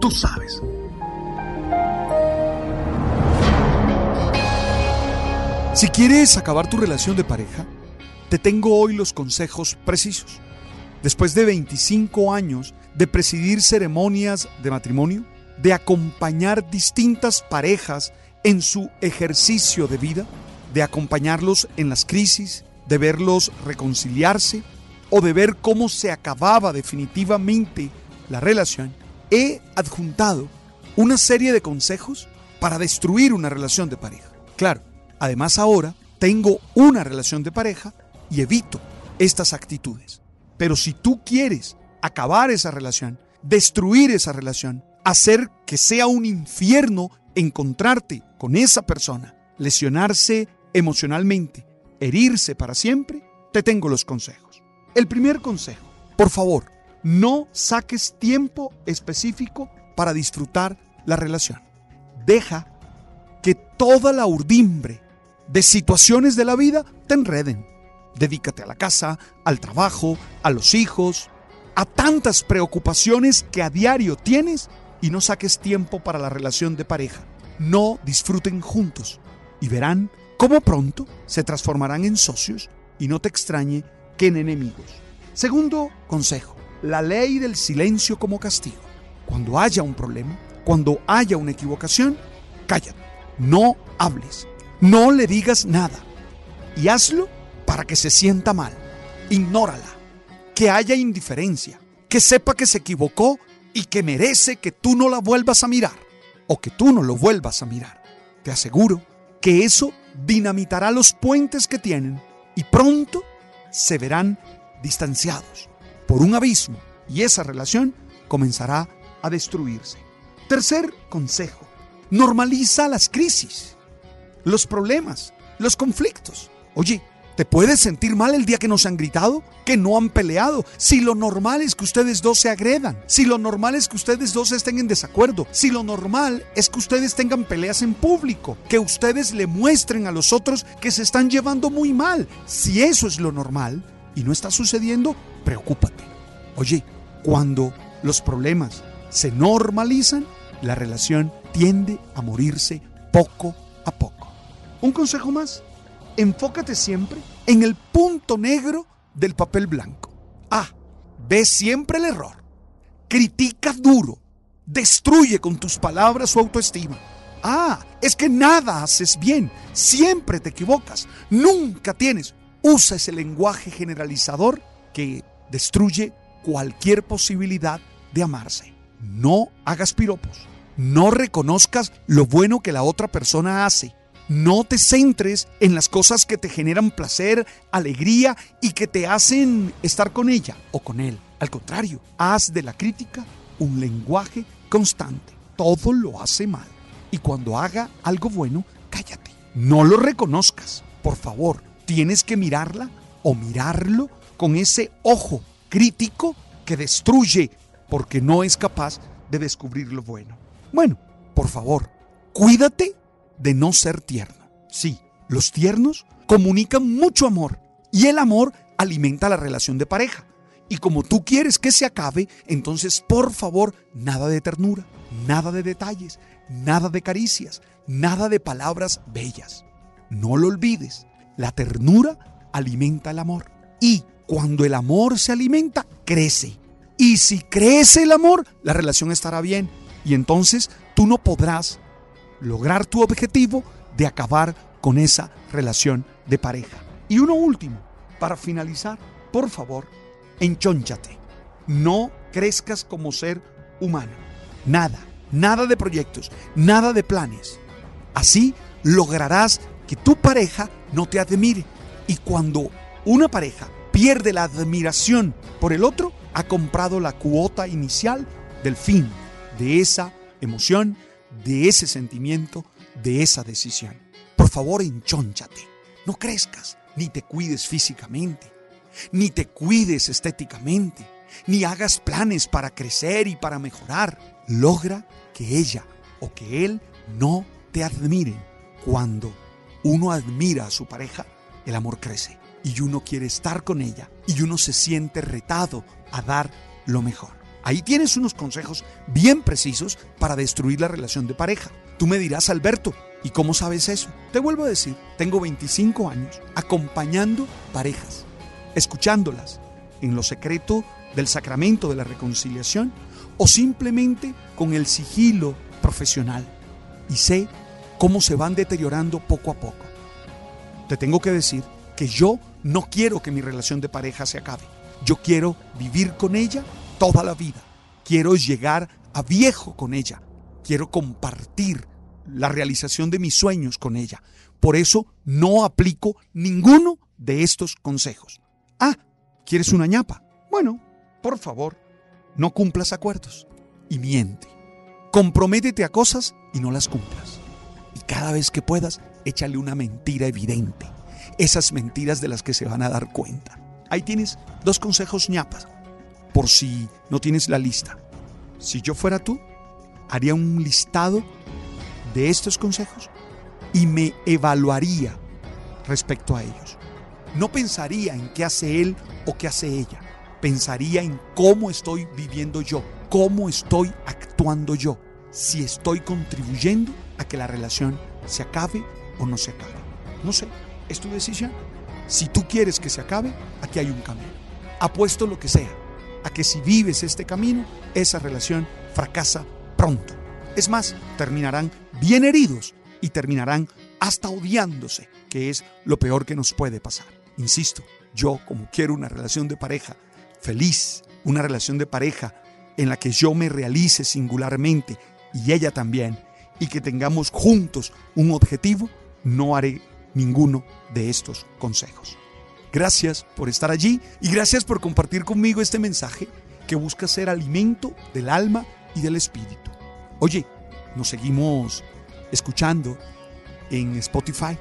Tú sabes. Si quieres acabar tu relación de pareja, te tengo hoy los consejos precisos. Después de 25 años de presidir ceremonias de matrimonio, de acompañar distintas parejas en su ejercicio de vida, de acompañarlos en las crisis, de verlos reconciliarse o de ver cómo se acababa definitivamente la relación, he adjuntado una serie de consejos para destruir una relación de pareja. Claro, además ahora tengo una relación de pareja y evito estas actitudes. Pero si tú quieres acabar esa relación, destruir esa relación, hacer que sea un infierno encontrarte con esa persona, lesionarse emocionalmente, herirse para siempre, te tengo los consejos. El primer consejo, por favor, no saques tiempo específico para disfrutar la relación. Deja que toda la urdimbre de situaciones de la vida te enreden. Dedícate a la casa, al trabajo, a los hijos, a tantas preocupaciones que a diario tienes y no saques tiempo para la relación de pareja. No disfruten juntos y verán cómo pronto se transformarán en socios y no te extrañe que en enemigos. Segundo consejo, la ley del silencio como castigo. Cuando haya un problema, cuando haya una equivocación, cállate, no hables, no le digas nada y hazlo para que se sienta mal. Ignórala, que haya indiferencia, que sepa que se equivocó y que merece que tú no la vuelvas a mirar o que tú no lo vuelvas a mirar. Te aseguro que eso dinamitará los puentes que tienen y pronto se verán distanciados por un abismo y esa relación comenzará a destruirse. Tercer consejo, normaliza las crisis, los problemas, los conflictos. Oye, ¿te puedes sentir mal el día que no se han gritado? ¿Que no han peleado? Si lo normal es que ustedes dos se agredan, si lo normal es que ustedes dos estén en desacuerdo, si lo normal es que ustedes tengan peleas en público, que ustedes le muestren a los otros que se están llevando muy mal. Si eso es lo normal y no está sucediendo, preocúpate. Oye, cuando los problemas se normalizan, la relación tiende a morirse poco a poco. Un consejo más, enfócate siempre en el punto negro del papel blanco. A. Ve siempre el error. Critica duro. Destruye con tus palabras su autoestima. Ah, es que nada haces bien. Siempre te equivocas. Nunca tienes. Usa ese lenguaje generalizador que destruye cualquier posibilidad de amarse. No hagas piropos. No reconozcas lo bueno que la otra persona hace. No te centres en las cosas que te generan placer, alegría y que te hacen estar con ella o con él. Al contrario, haz de la crítica un lenguaje constante. Todo lo hace mal. Y cuando haga algo bueno, cállate. No lo reconozcas. Por favor, tienes que mirarla o mirarlo con ese ojo crítico que destruye porque no es capaz de descubrir lo bueno. Bueno, por favor, cuídate de no ser tierno. Sí, los tiernos comunican mucho amor y el amor alimenta la relación de pareja. Y como tú quieres que se acabe, entonces por favor, nada de ternura, nada de detalles, nada de caricias, nada de palabras bellas. No lo olvides, la ternura alimenta el amor. Y cuando el amor se alimenta, crece. Y si crece el amor, la relación estará bien. Y entonces tú no podrás lograr tu objetivo de acabar con esa relación de pareja. Y uno último, para finalizar, por favor, enchónchate. No crezcas como ser humano. Nada, nada de proyectos, nada de planes. Así lograrás que tu pareja no te admire. Y cuando una pareja pierde la admiración por el otro, ha comprado la cuota inicial del fin de esa emoción, de ese sentimiento, de esa decisión. Por favor, enchónchate. No crezcas, ni te cuides físicamente, ni te cuides estéticamente, ni hagas planes para crecer y para mejorar. Logra que ella o que él no te admiren. Cuando uno admira a su pareja, el amor crece y uno quiere estar con ella y uno se siente retado a dar lo mejor. Ahí tienes unos consejos bien precisos para destruir la relación de pareja. Tú me dirás, Alberto, ¿y cómo sabes eso? Te vuelvo a decir, tengo 25 años acompañando parejas, escuchándolas en lo secreto del sacramento de la reconciliación o simplemente con el sigilo profesional. Y sé cómo se van deteriorando poco a poco. Te tengo que decir que yo no quiero que mi relación de pareja se acabe. Yo quiero vivir con ella toda la vida. Quiero llegar a viejo con ella. Quiero compartir la realización de mis sueños con ella. Por eso no aplico ninguno de estos consejos. Ah, ¿quieres una ñapa? Bueno, por favor, no cumplas acuerdos y miente. Comprométete a cosas y no las cumplas. Y cada vez que puedas, échale una mentira evidente. Esas mentiras de las que se van a dar cuenta. Ahí tienes dos consejos ñapas, por si no tienes la lista. Si yo fuera tú, haría un listado de estos consejos y me evaluaría respecto a ellos. No pensaría en qué hace él o qué hace ella. Pensaría en cómo estoy viviendo yo, cómo estoy actuando yo, si estoy contribuyendo a que la relación se acabe o no se acabe. No sé, es tu decisión. Si tú quieres que se acabe, aquí hay un camino. Apuesto lo que sea, a que si vives este camino, esa relación fracasa pronto. Es más, terminarán bien heridos y terminarán hasta odiándose, que es lo peor que nos puede pasar. Insisto, yo como quiero una relación de pareja feliz, una relación de pareja en la que yo me realice singularmente y ella también, y que tengamos juntos un objetivo, no haré ninguno de estos consejos. Gracias por estar allí y gracias por compartir conmigo este mensaje que busca ser alimento del alma y del espíritu. Oye, nos seguimos escuchando en Spotify.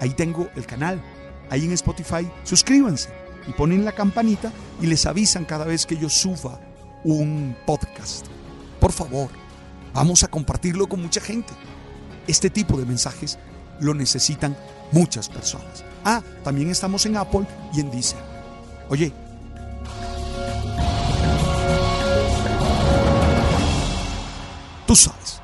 Ahí tengo el canal. Ahí en Spotify, suscríbanse y ponen la campanita y les avisan cada vez que yo suba un podcast. Por favor, vamos a compartirlo con mucha gente. Este tipo de mensajes lo necesitan muchas personas. Ah, también estamos en Apple y en Deezer. Oye, tú sabes.